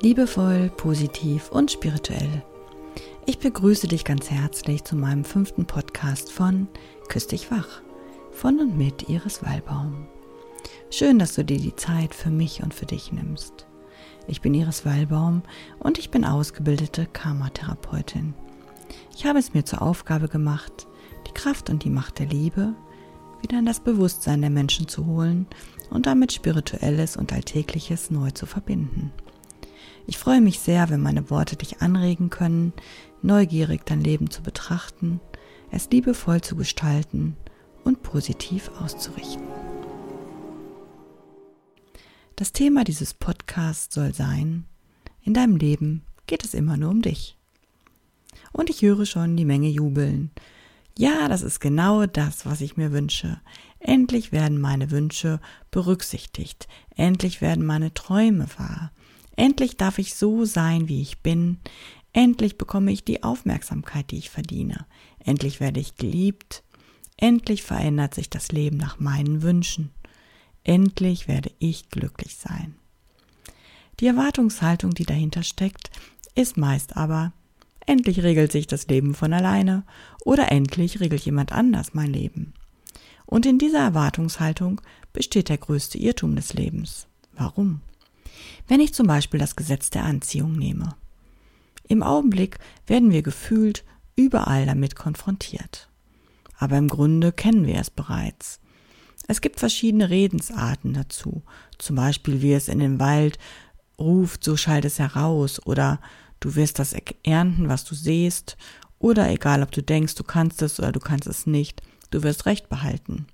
Liebevoll, positiv und spirituell. Ich begrüße dich ganz herzlich zu meinem fünften Podcast von Küss dich wach von und mit Iris Wallbaum. Schön, dass du dir die Zeit für mich und für dich nimmst. Ich bin Iris Wallbaum und ich bin ausgebildete Karma-Therapeutin. Ich habe es mir zur Aufgabe gemacht, die Kraft und die Macht der Liebe wieder in das Bewusstsein der Menschen zu holen und damit Spirituelles und Alltägliches neu zu verbinden. Ich freue mich sehr, wenn meine Worte dich anregen können, neugierig dein Leben zu betrachten, es liebevoll zu gestalten und positiv auszurichten. Das Thema dieses Podcasts soll sein, in deinem Leben geht es immer nur um dich. Und ich höre schon die Menge jubeln. Ja, das ist genau das, was ich mir wünsche. Endlich werden meine Wünsche berücksichtigt. Endlich werden meine Träume wahr. Endlich darf ich so sein, wie ich bin. Endlich bekomme ich die Aufmerksamkeit, die ich verdiene. Endlich werde ich geliebt. Endlich verändert sich das Leben nach meinen Wünschen. Endlich werde ich glücklich sein. Die Erwartungshaltung, die dahinter steckt, ist meist aber, endlich regelt sich das Leben von alleine oder endlich regelt jemand anders mein Leben. Und in dieser Erwartungshaltung besteht der größte Irrtum des Lebens. Warum? Wenn ich zum Beispiel das Gesetz der Anziehung nehme. Im Augenblick werden wir gefühlt überall damit konfrontiert. Aber im Grunde kennen wir es bereits. Es gibt verschiedene Redensarten dazu. Zum Beispiel, wie es in den Wald ruft, so schallt es heraus. Oder du wirst das ernten, was du siehst. Oder egal, ob du denkst, du kannst es oder du kannst es nicht, du wirst Recht behalten.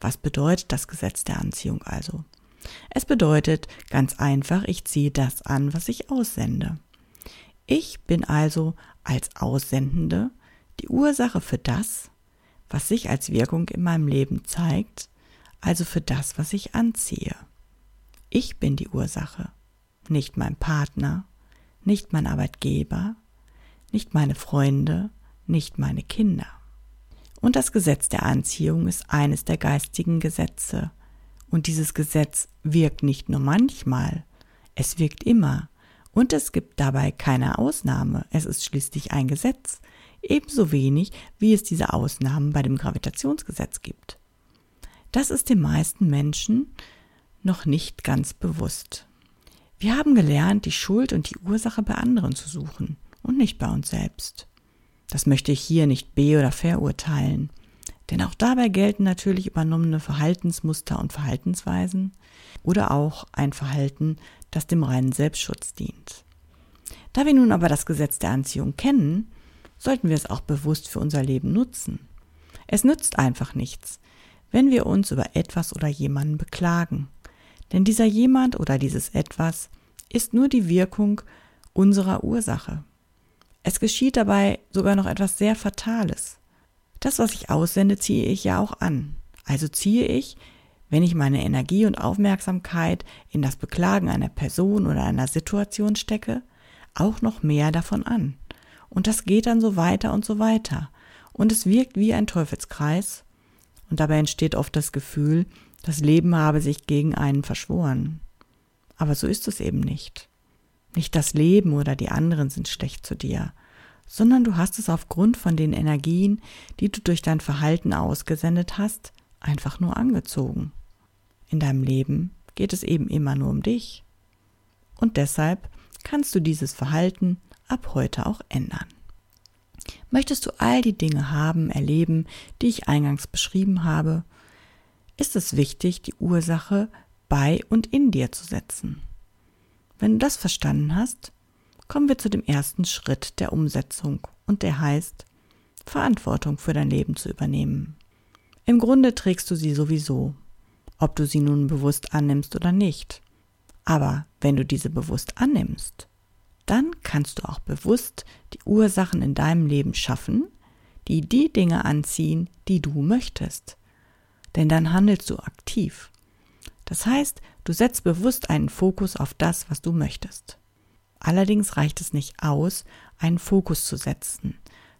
Was bedeutet das Gesetz der Anziehung also? Es bedeutet ganz einfach, ich ziehe das an, was ich aussende. Ich bin also als Aussendende die Ursache für das, was sich als Wirkung in meinem Leben zeigt, also für das, was ich anziehe. Ich bin die Ursache, nicht mein Partner, nicht mein Arbeitgeber, nicht meine Freunde, nicht meine Kinder. Und das Gesetz der Anziehung ist eines der geistigen Gesetze, und dieses Gesetz wirkt nicht nur manchmal, es wirkt immer. Und es gibt dabei keine Ausnahme. Es ist schließlich ein Gesetz. Ebenso wenig, wie es diese Ausnahmen bei dem Gravitationsgesetz gibt. Das ist den meisten Menschen noch nicht ganz bewusst. Wir haben gelernt, die Schuld und die Ursache bei anderen zu suchen und nicht bei uns selbst. Das möchte ich hier nicht be- oder verurteilen. Denn auch dabei gelten natürlich übernommene Verhaltensmuster und Verhaltensweisen oder auch ein Verhalten, das dem reinen Selbstschutz dient. Da wir nun aber das Gesetz der Anziehung kennen, sollten wir es auch bewusst für unser Leben nutzen. Es nützt einfach nichts, wenn wir uns über etwas oder jemanden beklagen. Denn dieser jemand oder dieses etwas ist nur die Wirkung unserer Ursache. Es geschieht dabei sogar noch etwas sehr Fatales. Das, was ich aussende, ziehe ich ja auch an. Also ziehe ich, wenn ich meine Energie und Aufmerksamkeit in das Beklagen einer Person oder einer Situation stecke, auch noch mehr davon an. Und das geht dann so weiter und so weiter. Und es wirkt wie ein Teufelskreis. Und dabei entsteht oft das Gefühl, das Leben habe sich gegen einen verschworen. Aber so ist es eben nicht. Nicht das Leben oder die anderen sind schlecht zu dir, sondern du hast es aufgrund von den Energien, die du durch dein Verhalten ausgesendet hast, einfach nur angezogen. In deinem Leben geht es eben immer nur um dich. Und deshalb kannst du dieses Verhalten ab heute auch ändern. Möchtest du all die Dinge haben, erleben, die ich eingangs beschrieben habe, ist es wichtig, die Ursache bei und in dir zu setzen. Wenn du das verstanden hast, kommen wir zu dem ersten Schritt der Umsetzung und der heißt, Verantwortung für dein Leben zu übernehmen. Im Grunde trägst du sie sowieso, ob du sie nun bewusst annimmst oder nicht. Aber wenn du diese bewusst annimmst, dann kannst du auch bewusst die Ursachen in deinem Leben schaffen, die die Dinge anziehen, die du möchtest. Denn dann handelst du aktiv. Das heißt, du setzt bewusst einen Fokus auf das, was du möchtest. Allerdings reicht es nicht aus, einen Fokus zu setzen,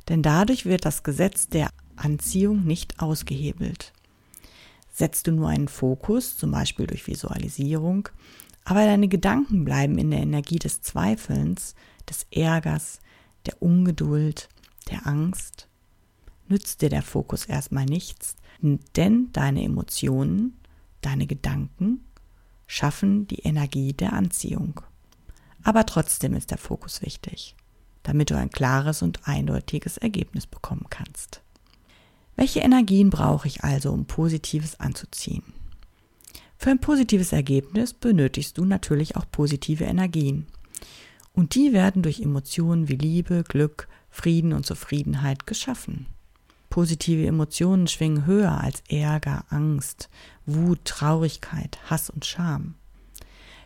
denn dadurch wird das Gesetz der Anziehung nicht ausgehebelt. Setzt du nur einen Fokus, zum Beispiel durch Visualisierung, Aber deine Gedanken bleiben in der Energie des Zweifelns, des Ärgers, der Ungeduld, der Angst, nützt dir der Fokus erstmal nichts, denn deine Emotionen, deine Gedanken schaffen die Energie der Anziehung. Aber trotzdem ist der Fokus wichtig, damit du ein klares und eindeutiges Ergebnis bekommen kannst. Welche Energien brauche ich also, um Positives anzuziehen? Für ein positives Ergebnis benötigst du natürlich auch positive Energien. Und die werden durch Emotionen wie Liebe, Glück, Frieden und Zufriedenheit geschaffen. Positive Emotionen schwingen höher als Ärger, Angst, Wut, Traurigkeit, Hass und Scham.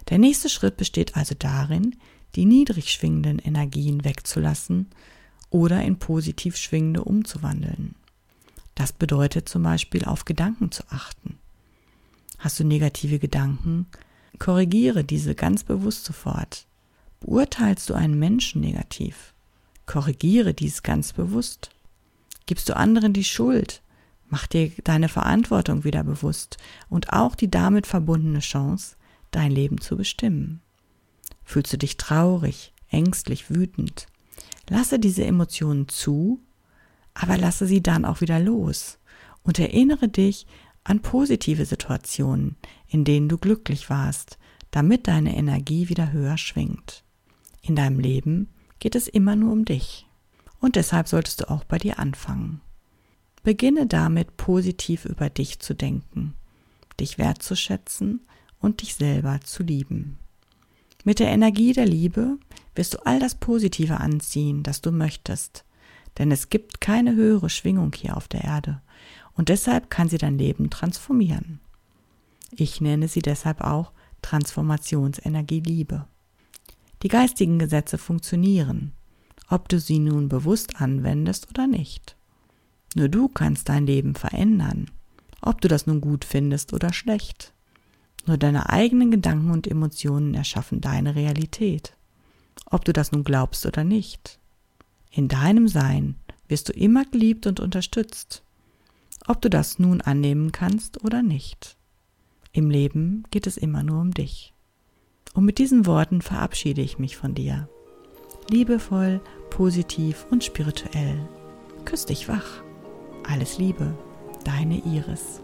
Der nächste Schritt besteht also darin, die niedrig schwingenden Energien wegzulassen oder in positiv schwingende umzuwandeln. Das bedeutet zum Beispiel auf Gedanken zu achten. Hast du negative Gedanken? Korrigiere diese ganz bewusst sofort. Beurteilst du einen Menschen negativ? Korrigiere dies ganz bewusst. Gibst du anderen die Schuld? Mach dir deine Verantwortung wieder bewusst und auch die damit verbundene Chance, dein Leben zu bestimmen. Fühlst du dich traurig, ängstlich, wütend? Lasse diese Emotionen zu, aber lasse sie dann auch wieder los und erinnere dich an positive Situationen, in denen du glücklich warst, damit deine Energie wieder höher schwingt. In deinem Leben geht es immer nur um dich. Und deshalb solltest du auch bei dir anfangen. Beginne damit positiv über dich zu denken, dich wertzuschätzen und dich selber zu lieben. Mit der Energie der Liebe wirst du all das Positive anziehen, das du möchtest, denn es gibt keine höhere Schwingung hier auf der Erde und deshalb kann sie dein Leben transformieren. Ich nenne sie deshalb auch Transformationsenergie Liebe. Die geistigen Gesetze funktionieren ob du sie nun bewusst anwendest oder nicht. Nur du kannst dein Leben verändern, ob du das nun gut findest oder schlecht. Nur deine eigenen Gedanken und Emotionen erschaffen deine Realität, ob du das nun glaubst oder nicht. In deinem Sein wirst du immer geliebt und unterstützt, ob du das nun annehmen kannst oder nicht. Im Leben geht es immer nur um dich. Und mit diesen Worten verabschiede ich mich von dir. Liebevoll positiv und spirituell. Küss dich wach. Alles Liebe, deine Iris.